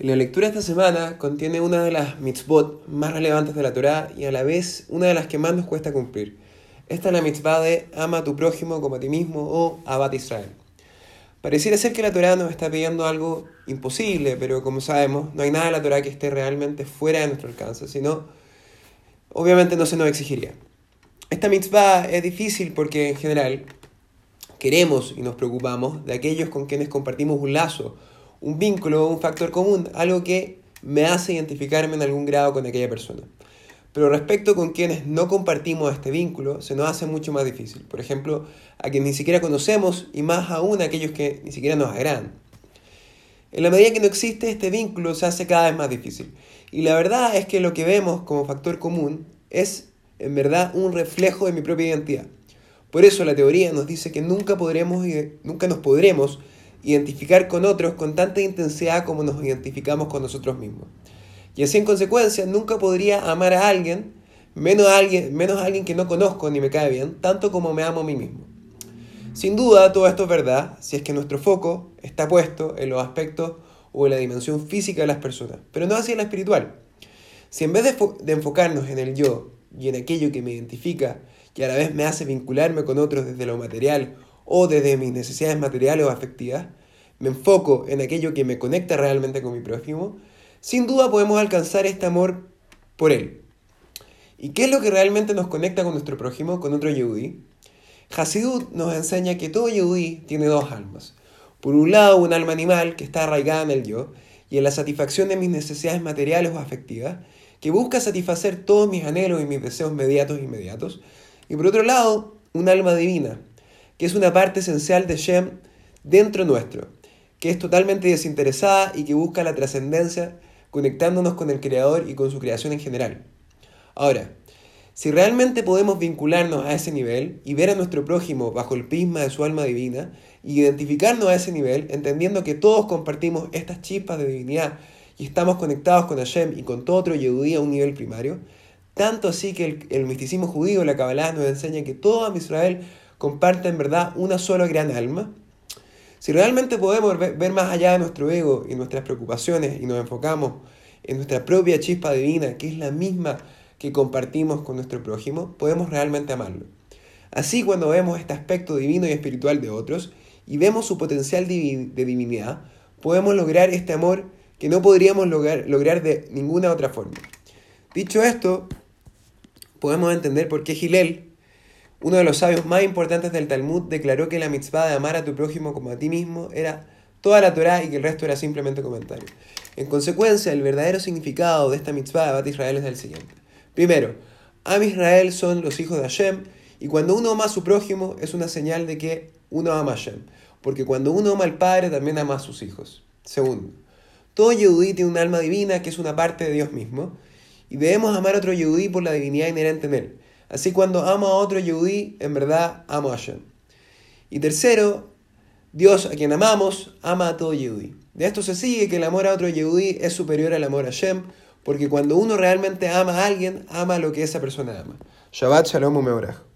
La lectura esta semana contiene una de las mitzvot más relevantes de la Torá y a la vez una de las que más nos cuesta cumplir. Esta es la mitzvah de ama a tu prójimo como a ti mismo o abat Israel. Pareciera ser que la Torá nos está pidiendo algo imposible, pero como sabemos, no hay nada de la Torá que esté realmente fuera de nuestro alcance, sino obviamente no se nos exigiría. Esta mitzvah es difícil porque en general queremos y nos preocupamos de aquellos con quienes compartimos un lazo un vínculo, un factor común, algo que me hace identificarme en algún grado con aquella persona. Pero respecto con quienes no compartimos este vínculo, se nos hace mucho más difícil. Por ejemplo, a quienes ni siquiera conocemos y más aún a aquellos que ni siquiera nos agradan. En la medida que no existe este vínculo, se hace cada vez más difícil. Y la verdad es que lo que vemos como factor común es, en verdad, un reflejo de mi propia identidad. Por eso la teoría nos dice que nunca, podremos, nunca nos podremos identificar con otros con tanta intensidad como nos identificamos con nosotros mismos. Y así en consecuencia nunca podría amar a alguien, menos a alguien, menos a alguien que no conozco ni me cae bien, tanto como me amo a mí mismo. Sin duda todo esto es verdad si es que nuestro foco está puesto en los aspectos o en la dimensión física de las personas, pero no así en la espiritual. Si en vez de, de enfocarnos en el yo y en aquello que me identifica y a la vez me hace vincularme con otros desde lo material o desde mis necesidades materiales o afectivas, me enfoco en aquello que me conecta realmente con mi prójimo, sin duda podemos alcanzar este amor por él. ¿Y qué es lo que realmente nos conecta con nuestro prójimo, con otro Yehudi? Hasidut nos enseña que todo Yehudi tiene dos almas. Por un lado, un alma animal que está arraigada en el yo y en la satisfacción de mis necesidades materiales o afectivas, que busca satisfacer todos mis anhelos y mis deseos inmediatos e inmediatos. Y por otro lado, un alma divina, que es una parte esencial de Shem dentro nuestro, que es totalmente desinteresada y que busca la trascendencia conectándonos con el Creador y con su creación en general. Ahora, si realmente podemos vincularnos a ese nivel y ver a nuestro prójimo bajo el prisma de su alma divina y identificarnos a ese nivel, entendiendo que todos compartimos estas chispas de divinidad y estamos conectados con Hashem y con todo otro Yehudí a un nivel primario, tanto así que el, el misticismo judío, la Kabbalah, nos enseña que todo Israel comparte en verdad una sola gran alma, si realmente podemos ver más allá de nuestro ego y nuestras preocupaciones y nos enfocamos en nuestra propia chispa divina, que es la misma que compartimos con nuestro prójimo, podemos realmente amarlo. Así cuando vemos este aspecto divino y espiritual de otros y vemos su potencial de divinidad, podemos lograr este amor que no podríamos lograr, lograr de ninguna otra forma. Dicho esto, podemos entender por qué Gilel uno de los sabios más importantes del Talmud declaró que la mitzvah de amar a tu prójimo como a ti mismo era toda la Torah y que el resto era simplemente comentario. En consecuencia, el verdadero significado de esta mitzvah de Bat Israel es el siguiente. Primero, Am Israel son los hijos de Hashem y cuando uno ama a su prójimo es una señal de que uno ama a Hashem, porque cuando uno ama al Padre también ama a sus hijos. Segundo, todo Yehudí tiene un alma divina que es una parte de Dios mismo y debemos amar a otro Yehudí por la divinidad inherente en él. Así cuando amo a otro Yehudí, en verdad amo a Hashem. Y tercero, Dios a quien amamos, ama a todo Yehudí. De esto se sigue que el amor a otro Yehudí es superior al amor a Hashem, porque cuando uno realmente ama a alguien, ama lo que esa persona ama. Shabbat Shalom Umeorach.